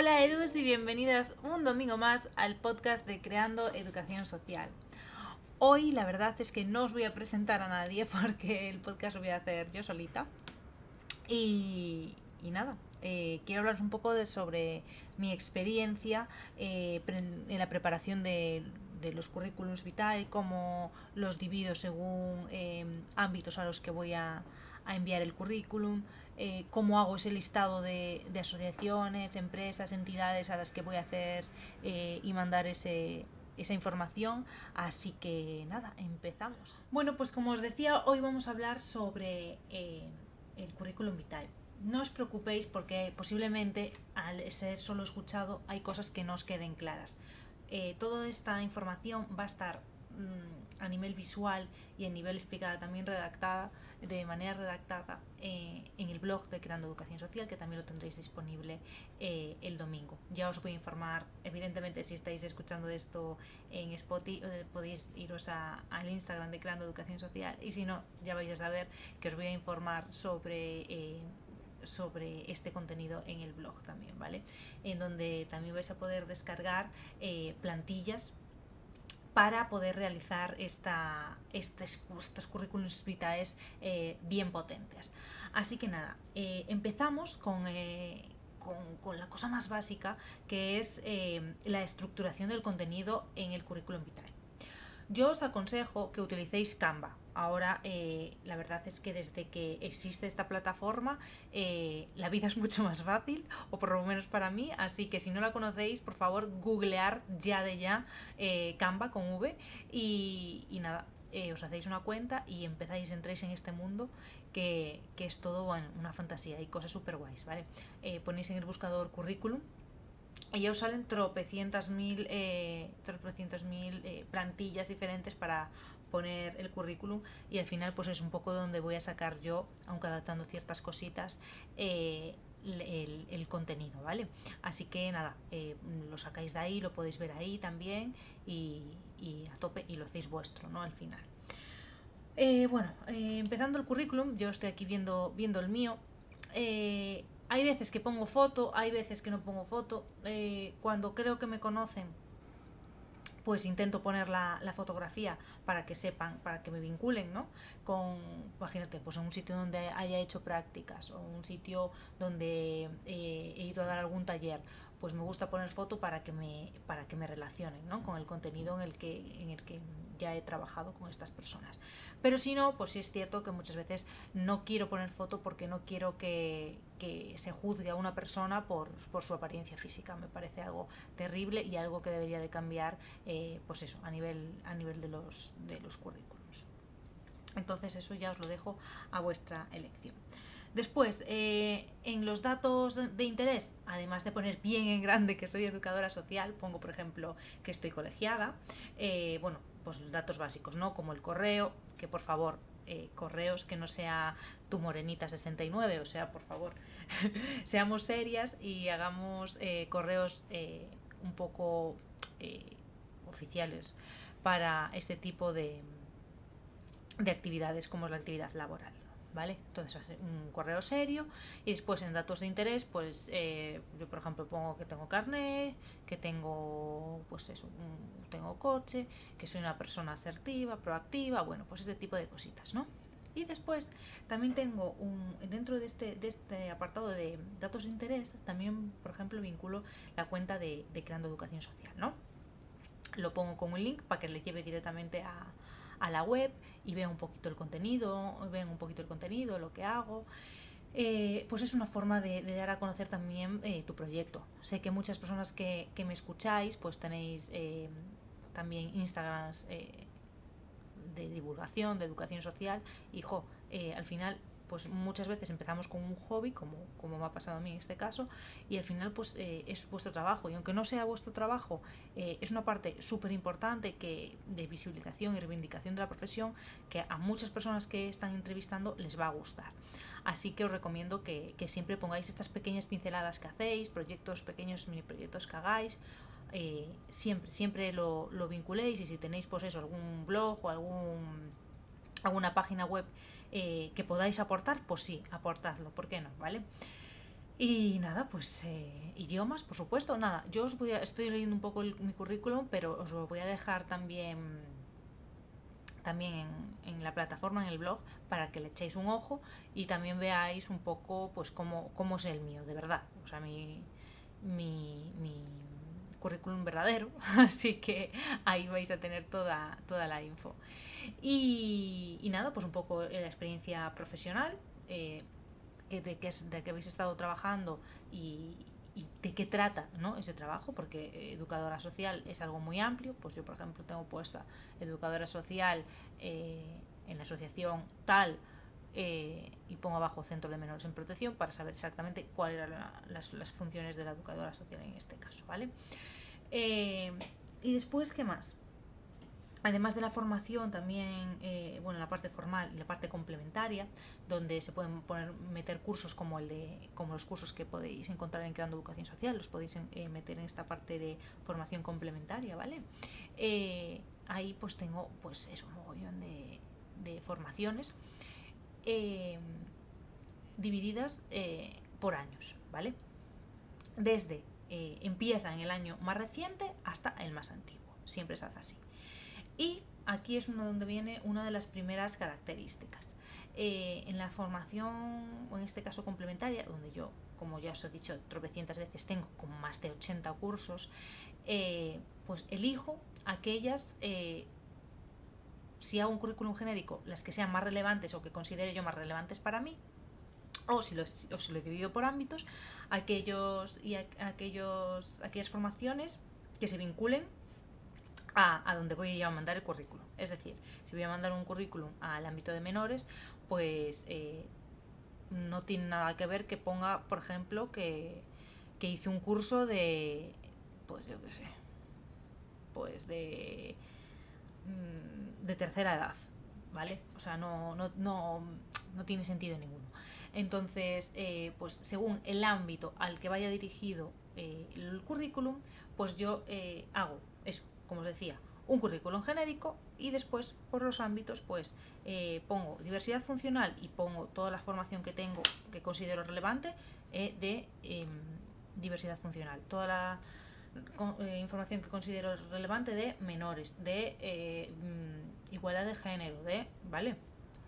Hola Edus y bienvenidas un domingo más al podcast de Creando Educación Social. Hoy la verdad es que no os voy a presentar a nadie porque el podcast lo voy a hacer yo solita. Y, nada, eh, quiero hablaros un poco de, sobre mi experiencia eh, en la preparación de, los currículums vitae, cómo los divido según eh, ámbitos a los que voy a, a enviar el currículum, eh, cómo hago ese listado de, asociaciones, empresas, entidades a las que voy a hacer eh, y mandar ese, esa información. Así que nada, empezamos. Bueno, pues como os decía, hoy vamos a hablar sobre eh, el currículum vital. No os preocupéis porque posiblemente al ser solo escuchado hay cosas que no os queden claras. toda esta información va a estar mm, a nivel visual y a nivel explicada, también redactada de manera redactada eh, en el blog de Creando Educación Social, que también lo tendréis disponible eh, el domingo. Ya os voy a informar, evidentemente, si estáis escuchando esto en Spotify, eh, podéis iros al Instagram de Creando Educación Social y si no, ya vais a saber que os voy a informar sobre sobre este contenido en el blog también, ¿vale? En donde también vais a poder descargar plantillas para poder realizar esta, estos, estos currículums vitae eh, bien potentes. Así que nada, eh, empezamos eh, con, con, la cosa más básica, que es la estructuración del contenido en el currículum vitae. Yo os aconsejo que utilicéis Canva. Ahora, eh, la verdad es que desde que existe esta plataforma, eh, la vida es mucho más fácil, o por lo menos para mí. Así que si no la conocéis, por favor, googlear ya de ya eh, Canva con V. Y, nada, os hacéis una cuenta y empezáis, entréis en este mundo que, es todo una fantasía y cosas súper guays, ¿vale? ponéis en el buscador currículum y ya os salen tropecientas mil, eh, mil eh, plantillas diferentes para poner el currículum y al final pues es un poco donde voy a sacar yo, aunque adaptando ciertas cositas, eh, el, contenido, ¿vale? Así que nada, eh, lo sacáis de ahí, lo podéis ver ahí también y, y a tope y lo hacéis vuestro, ¿no? Al final. bueno, empezando el currículum, yo estoy aquí viendo, viendo el mío. Hay veces que pongo foto, hay veces que no pongo foto. Eh, cuando creo que me conocen, pues intento poner la, fotografía para que sepan, para que me vinculen, ¿no? Con, imagínate, pues en un sitio donde haya hecho prácticas o un sitio donde eh, he ido a dar algún taller, pues me gusta poner foto para que me, para que me relacionen, ¿no? Con el contenido en el que, en el que ya he trabajado con estas personas. Pero si no, pues sí es cierto que muchas veces no quiero poner foto porque no quiero que, se juzgue a una persona por, su apariencia física. Me parece algo terrible y algo que debería de cambiar, eh, pues eso, a nivel, a nivel de, los, de los currículums. Entonces eso ya os lo dejo a vuestra elección. Después, eh, en los datos de interés, además de poner bien en grande que soy educadora social, pongo por ejemplo que estoy colegiada, eh, bueno, pues datos básicos, ¿no? Como el correo, que por favor, eh, correos que no sea tu morenita 69, o sea, por favor, seamos serias y hagamos correos un poco oficiales para este tipo de, de actividades como es la actividad laboral. ¿Vale? Entonces, un correo serio y después en datos de interés, pues eh, yo por ejemplo pongo que tengo carnet, que tengo, pues eso, tengo coche, que soy una persona asertiva, proactiva, bueno, pues este tipo de cositas, ¿no? Y después también tengo un, dentro de este, de este apartado de datos de interés, también, por ejemplo, vinculo la cuenta de, de Creando Educación Social, ¿no? Lo pongo como un link para que le lleve directamente a, a la web y vean un poquito el contenido, vean un poquito el contenido, lo que hago. Eh, pues es una forma de, dar a conocer también eh, tu proyecto. Sé que muchas personas que, me escucháis, pues tenéis eh, también Instagrams de divulgación, de educación social, y al final pues muchas veces empezamos con un hobby, como, como me ha pasado a mí en este caso, y al final pues eh, es vuestro trabajo. Y aunque no sea vuestro trabajo, eh, es una parte súper importante de visibilización y reivindicación de la profesión que a muchas personas que están entrevistando les va a gustar. Así que os recomiendo que, siempre pongáis estas pequeñas pinceladas que hacéis, proyectos pequeños, mini proyectos que hagáis, eh, siempre, siempre lo, lo, vinculéis y si tenéis pues eso, algún blog o algún, alguna página web eh, que podáis aportar, pues sí, aportadlo, ¿por qué no? ¿Vale? Y nada, pues eh, idiomas, por supuesto. Nada, yo os voy a, estoy leyendo un poco mi currículum, pero os lo voy a dejar también también en, la plataforma, en el blog, para que le echéis un ojo y también veáis un poco pues cómo, cómo es el mío, de verdad. O sea, mi, mi, mi currículum verdadero, así que ahí vais a tener toda, toda la info. Y, nada, pues un poco la experiencia profesional, eh, que, de, que, de que habéis estado trabajando y, y de qué trata ¿no? ese trabajo, porque educadora social es algo muy amplio, pues yo por ejemplo tengo puesta educadora social eh, en la asociación tal eh, y pongo abajo centro de menores en protección para saber exactamente cuáles eran las, funciones de la educadora social en este caso, ¿vale? Eh, y después, ¿qué más? Además de la formación, también, eh, bueno, la parte formal y la parte complementaria, donde se pueden poner, meter cursos como el de, como los cursos que podéis encontrar en Creando Educación Social, los podéis eh, meter en esta parte de formación complementaria, ¿vale? Ahí pues tengo, pues eso, un mogollón de formaciones divididas por años, ¿vale? Desde empieza en el año más reciente hasta el más antiguo, siempre se hace así. Y aquí es uno donde viene una de las primeras características. Eh, en la formación, o en este caso complementaria, donde yo, como ya os he dicho tropecientas veces, tengo como más de 80 cursos, eh, pues elijo aquellas, eh, si hago un currículum genérico, las que sean más relevantes o que considere yo más relevantes para mí, o si lo, o si lo dividido por ámbitos, aquellos y aquellos, aquellas formaciones que se vinculen a, donde voy a mandar el currículum. Es decir, si voy a mandar un currículum al ámbito de menores, pues eh, no tiene nada que ver que ponga, por ejemplo, que, hice un curso de, pues yo qué sé, pues de, mm, de tercera edad, ¿vale? O sea, no, no, no, no tiene sentido ninguno. Entonces, eh, pues según el ámbito al que vaya dirigido eh, el currículum, pues yo hago eso, como os decía, un currículum genérico y después por los ámbitos pues eh, pongo diversidad funcional y pongo toda la formación que tengo que considero relevante eh, de em, diversidad funcional, toda la eh, información que considero relevante de menores, de mm, igualdad de género, de, ¿vale?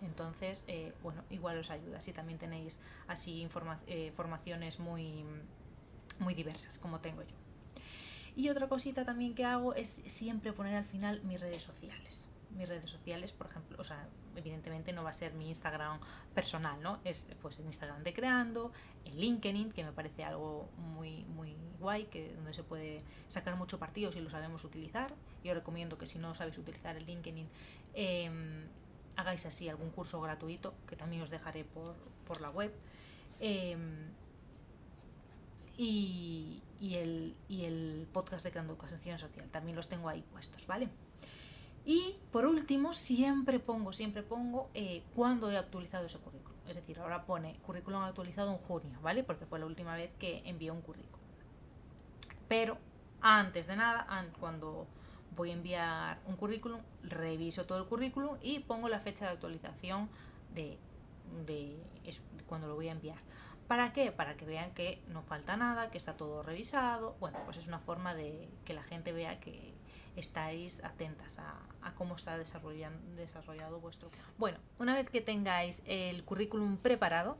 Entonces, bueno, igual os ayuda si también tenéis así formaciones muy, muy diversas como tengo yo. Y otra cosita también que hago es siempre poner al final mis redes sociales. Mis redes sociales, por ejemplo, o sea, evidentemente no va a ser mi Instagram personal, ¿no? Es pues el Instagram de Creando, el LinkedIn, que me parece algo muy, muy guay, que donde se puede sacar mucho partido si lo sabemos utilizar. Yo recomiendo que si no sabéis utilizar el LinkedIn, em, hagáis así algún curso gratuito, que también os dejaré por, por la web. Em, y, el, y el podcast de Creando Educación Social. También los tengo ahí puestos, ¿vale? Y por último, siempre pongo, siempre pongo eh, he actualizado ese currículum. Es decir, ahora pone currículum actualizado en junio, ¿vale? Porque fue la última vez que envié un currículum. Pero antes de nada, cuando voy a enviar un currículum, reviso todo el currículum y pongo la fecha de actualización de cuando lo voy a enviar. ¿Para qué? Para que vean que no falta nada, que está todo revisado. Bueno, pues es una forma de que la gente vea que estáis atentas a, cómo está desarrollado vuestro. Bueno, una vez que tengáis el currículum preparado,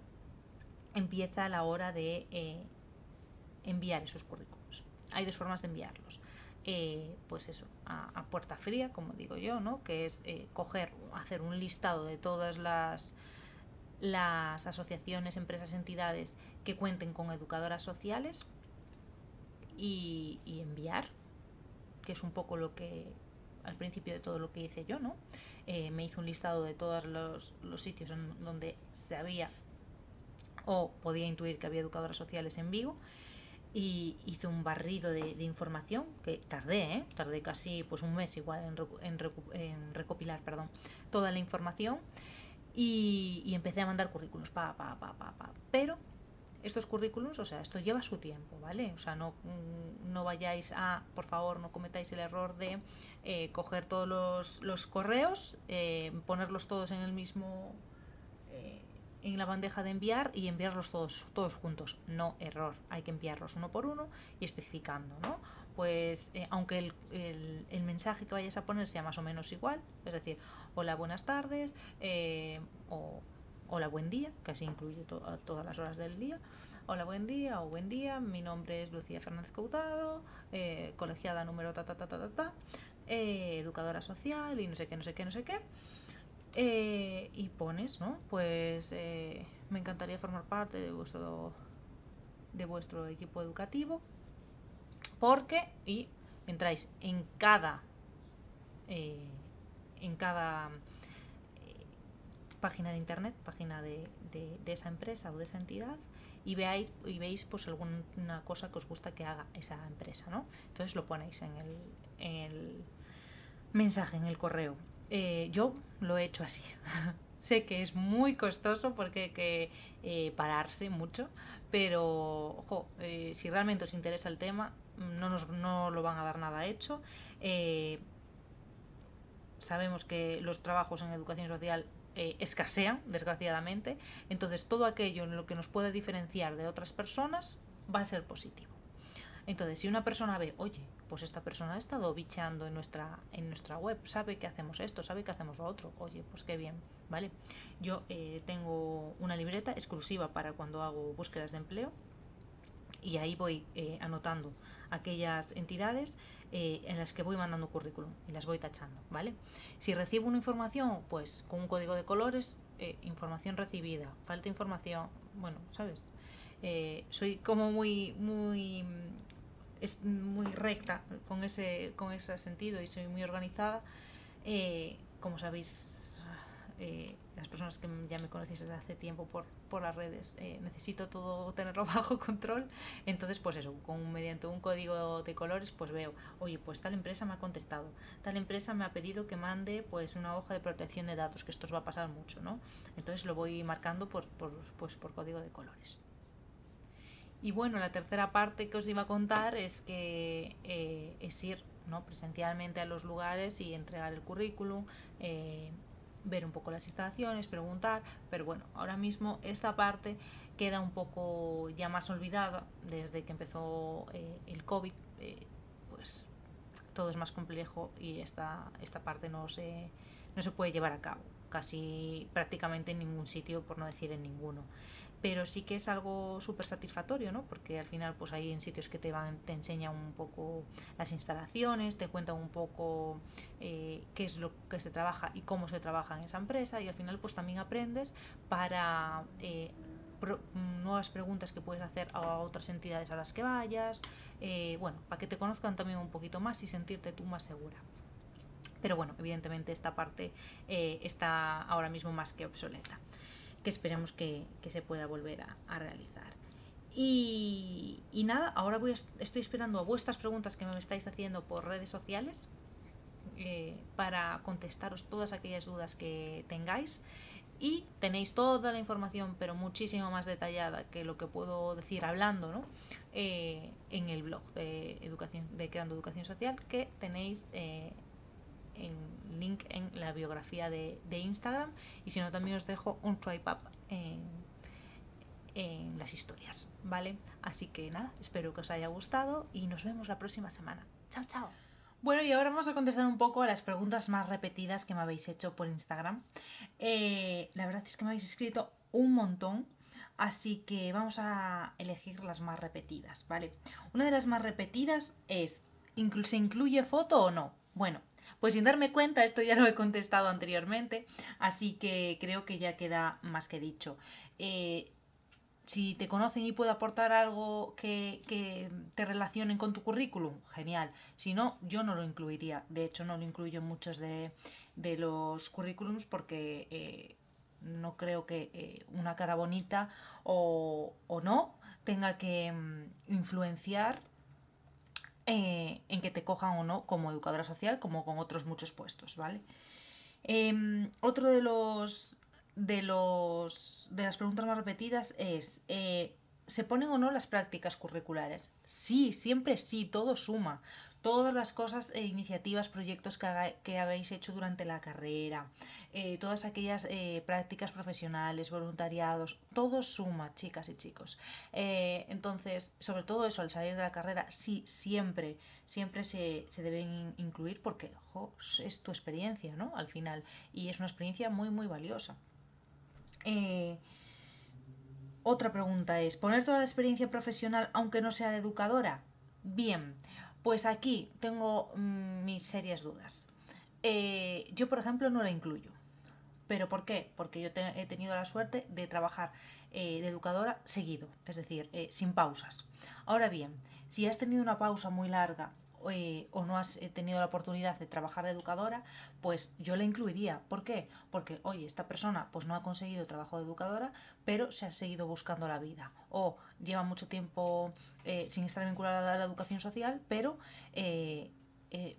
empieza la hora de eh, enviar esos currículums. Hay dos formas de enviarlos. Eh, pues eso, a, puerta fría, como digo yo, ¿no? Que es eh, coger, hacer un listado de todas las las asociaciones, empresas, entidades que cuenten con educadoras sociales y, enviar, que es un poco lo que al principio de todo lo que hice yo, ¿no? Eh, me hizo un listado de todos los, sitios en donde se había o podía intuir que había educadoras sociales en Vigo y hice un barrido de, información que tardé, ¿eh? tardé casi pues un mes igual en, en recopilar perdón, toda la información y, empecé a mandar currículums, pa, pa, pa, pa, pa. Pero estos currículums, o sea, esto lleva su tiempo, ¿vale? O sea, no, no vayáis a, por favor, no cometáis el error de eh, coger todos los, correos, eh, ponerlos todos en el mismo... Eh, en la bandeja de enviar y enviarlos todos, todos juntos. No error, hay que enviarlos uno por uno y especificando, ¿no? Pues eh, aunque el, el, mensaje que vayas a poner sea más o menos igual, es decir, hola, buenas tardes, o hola, buen día, que así incluye todas las horas del día, hola, buen día o buen día, mi nombre es Lucía Fernández Cautado, eh, colegiada número ta ta ta ta ta, ta educadora social y no sé qué, no sé qué, no sé qué. Eh, y pones, ¿no? Pues eh, me encantaría formar parte de vuestro, de vuestro equipo educativo. Porque, y entráis en cada, eh, en cada página de internet, página de, esa empresa o de esa entidad, y veáis y veis pues alguna cosa que os gusta que haga esa empresa, ¿no? Entonces lo ponéis en el, en el mensaje, en el correo. Eh, yo lo he hecho así. sé que es muy costoso porque hay que eh, pararse mucho, pero ojo, eh, si realmente os interesa el tema, no, nos, no lo van a dar nada hecho. sabemos que los trabajos en educación social escasean, desgraciadamente, entonces todo aquello en lo que nos puede diferenciar de otras personas va a ser positivo. Entonces, si una persona ve, oye, pues esta persona ha estado bicheando en nuestra, en nuestra web, sabe que hacemos esto, sabe que hacemos lo otro, oye, pues qué bien, ¿vale? Yo eh, tengo una libreta exclusiva para cuando hago búsquedas de empleo y ahí voy eh, anotando aquellas entidades eh, en las que voy mandando currículum y las voy tachando, ¿vale? Si recibo una información, pues con un código de colores, información recibida, falta información, bueno, ¿sabes? soy como muy, muy es muy recta con ese, con ese sentido y soy muy organizada. Eh, como sabéis, eh, las personas que ya me conocéis desde hace tiempo por, por las redes, eh, necesito todo tenerlo bajo control. Entonces, pues eso, con, mediante un código de colores, pues veo, oye, pues tal empresa me ha contestado, tal empresa me ha pedido que mande pues una hoja de protección de datos, que esto os va a pasar mucho, ¿no? Entonces lo voy marcando por, por, pues, por código de colores. Y bueno, la tercera parte que os iba a contar es que eh, es ir ¿no? presencialmente a los lugares y entregar el currículum, eh, ver un poco las instalaciones, preguntar, pero bueno, ahora mismo esta parte queda un poco ya más olvidada desde que empezó eh, el COVID, pues todo es más complejo y esta, esta parte no se, no se puede llevar a cabo casi prácticamente en ningún sitio, por no decir en ninguno pero sí que es algo súper satisfactorio, ¿no? Porque al final, pues ahí en sitios que te van, te enseñan un poco las instalaciones, te cuentan un poco eh, qué es lo que se trabaja y cómo se trabaja en esa empresa, y al final, pues también aprendes para eh, nuevas preguntas que puedes hacer a otras entidades a las que vayas, eh, bueno, para que te conozcan también un poquito más y sentirte tú más segura. Pero bueno, evidentemente esta parte está ahora mismo más que obsoleta que esperemos que, se pueda volver a, realizar. Y, nada, ahora voy estoy esperando a vuestras preguntas que me estáis haciendo por redes sociales eh, para contestaros todas aquellas dudas que tengáis. Y tenéis toda la información, pero muchísimo más detallada que lo que puedo decir hablando, ¿no? Eh, en el blog de educación, de Creando Educación Social, que tenéis eh, en link en la biografía de, Instagram y si no también os dejo un swipe up en, en las historias, ¿vale? Así que nada, espero que os haya gustado y nos vemos la próxima semana. Chao, chao. Bueno, y ahora vamos a contestar un poco a las preguntas más repetidas que me habéis hecho por Instagram. Eh, la verdad es que me habéis escrito un montón, así que vamos a elegir las más repetidas, ¿vale? Una de las más repetidas es, ¿se incluye foto o no? Bueno, pues sin darme cuenta, esto ya lo he contestado anteriormente, así que creo que ya queda más que dicho. Eh, si te conocen y puedo aportar algo que, te relacionen con tu currículum, genial. Si no, yo no lo incluiría. De hecho, no lo incluyo en muchos de, los currículums porque eh, no creo que eh, una cara bonita o, o no tenga que mm, influenciar eh, en que te cojan o no como educadora social, como con otros muchos puestos, ¿vale? Em, otro de los de los de las preguntas más repetidas es eh, ¿se ponen o no las prácticas curriculares? Sí, siempre sí, todo suma. Todas las cosas, e iniciativas, proyectos que, habéis hecho durante la carrera, eh, todas aquellas eh, prácticas profesionales, voluntariados, todo suma, chicas y chicos. entonces, sobre todo eso, al salir de la carrera, sí, siempre, siempre se, se deben incluir porque es tu experiencia, ¿no? Al final, y es una experiencia muy, muy valiosa. otra pregunta es, ¿poner toda la experiencia profesional aunque no sea de educadora? Bien, pues aquí tengo mm, mis serias dudas. Eh, yo, por ejemplo, no la incluyo. ¿Pero por qué? Porque yo he tenido la suerte de trabajar eh, de educadora seguido, es decir, eh, sin pausas. Ahora bien, si has tenido una pausa muy larga eh, o no has eh, tenido la oportunidad de trabajar de educadora, pues yo la incluiría. ¿Por qué? Porque, oye, esta persona pues no ha conseguido trabajo de educadora, pero se ha seguido buscando la vida. O lleva mucho tiempo eh, sin estar vinculada a la educación social, pero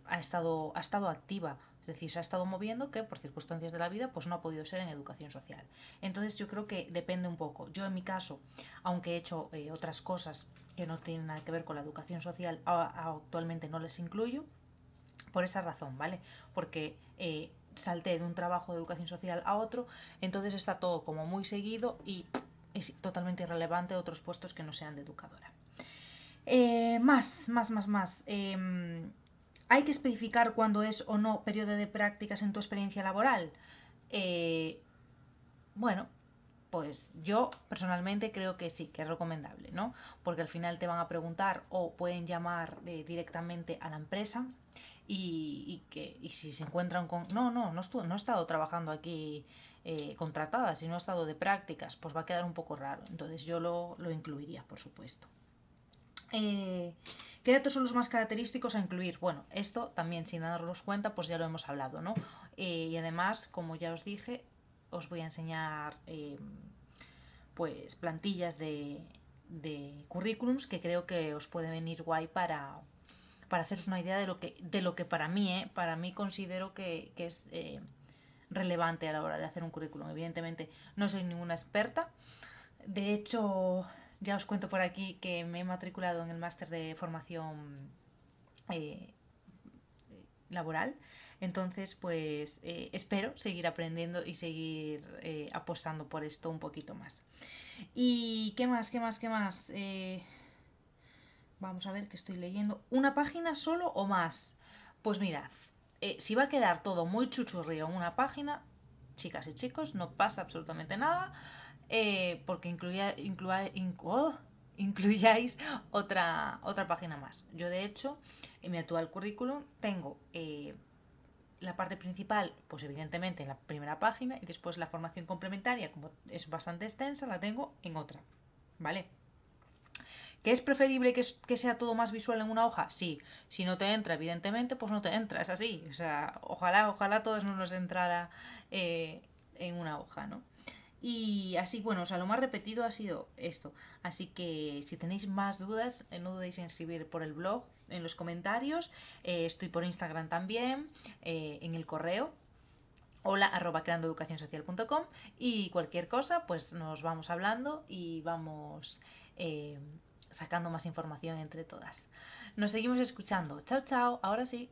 ha, estado, ha estado activa es decir, se ha estado moviendo que por circunstancias de la vida pues no ha podido ser en educación social. Entonces yo creo que depende un poco. Yo en mi caso, aunque he hecho eh, otras cosas que no tienen nada que ver con la educación social, actualmente no les incluyo por esa razón, ¿vale? Porque eh, salté de un trabajo de educación social a otro, entonces está todo como muy seguido y es totalmente irrelevante otros puestos que no sean de educadora. Eh, más, más, más, más. Em, ¿Hay que especificar cuándo es o no periodo de prácticas en tu experiencia laboral? Eh, bueno, pues yo personalmente creo que sí, que es recomendable, ¿no? Porque al final te van a preguntar o pueden llamar eh, directamente a la empresa y, que y si se encuentran con no no no, no he estado trabajando aquí eh, contratada si no he estado de prácticas pues va a quedar un poco raro entonces yo lo, lo incluiría por supuesto eh, ¿Qué datos son los más característicos a incluir? Bueno, esto también sin darnos cuenta, pues ya lo hemos hablado, ¿no? Eh, y además, como ya os dije, os voy a enseñar eh, pues plantillas de, currículums que creo que os puede venir guay para, para haceros una idea de lo que, de lo que para mí, ¿eh? para mí considero que, que es relevante a la hora de hacer un currículum. Evidentemente no soy ninguna experta. De hecho, ya os cuento por aquí que me he matriculado en el máster de formación eh, laboral. Entonces, pues eh, espero seguir aprendiendo y seguir eh, apostando por esto un poquito más. ¿Y qué más? ¿Qué más? ¿Qué más? vamos a ver que estoy leyendo. ¿Una página solo o más? Pues mirad, si va a quedar todo muy chuchurrío en una página, chicas y chicos, no pasa absolutamente nada eh, porque incluya, oh, incluyáis otra, otra página más. Yo, de hecho, en mi actual currículum tengo eh, la parte principal, pues evidentemente en la primera página, y después la formación complementaria, como es bastante extensa, la tengo en otra. ¿Vale? ¿Que es preferible que, sea todo más visual en una hoja? Sí. Si no te entra, evidentemente, pues no te entra, es así. O sea, ojalá, ojalá todos no nos entrara eh, en una hoja, ¿no? Y así, bueno, o sea, lo más repetido ha sido esto. Así que si tenéis más dudas, eh, no dudéis en escribir por el blog, en los comentarios. Eh, estoy por Instagram también, eh, en el correo. Hola arroba creandoeducacionsocial.com y cualquier cosa, pues nos vamos hablando y vamos sacando más información entre todas. Nos seguimos escuchando. Chao, chao. Ahora sí.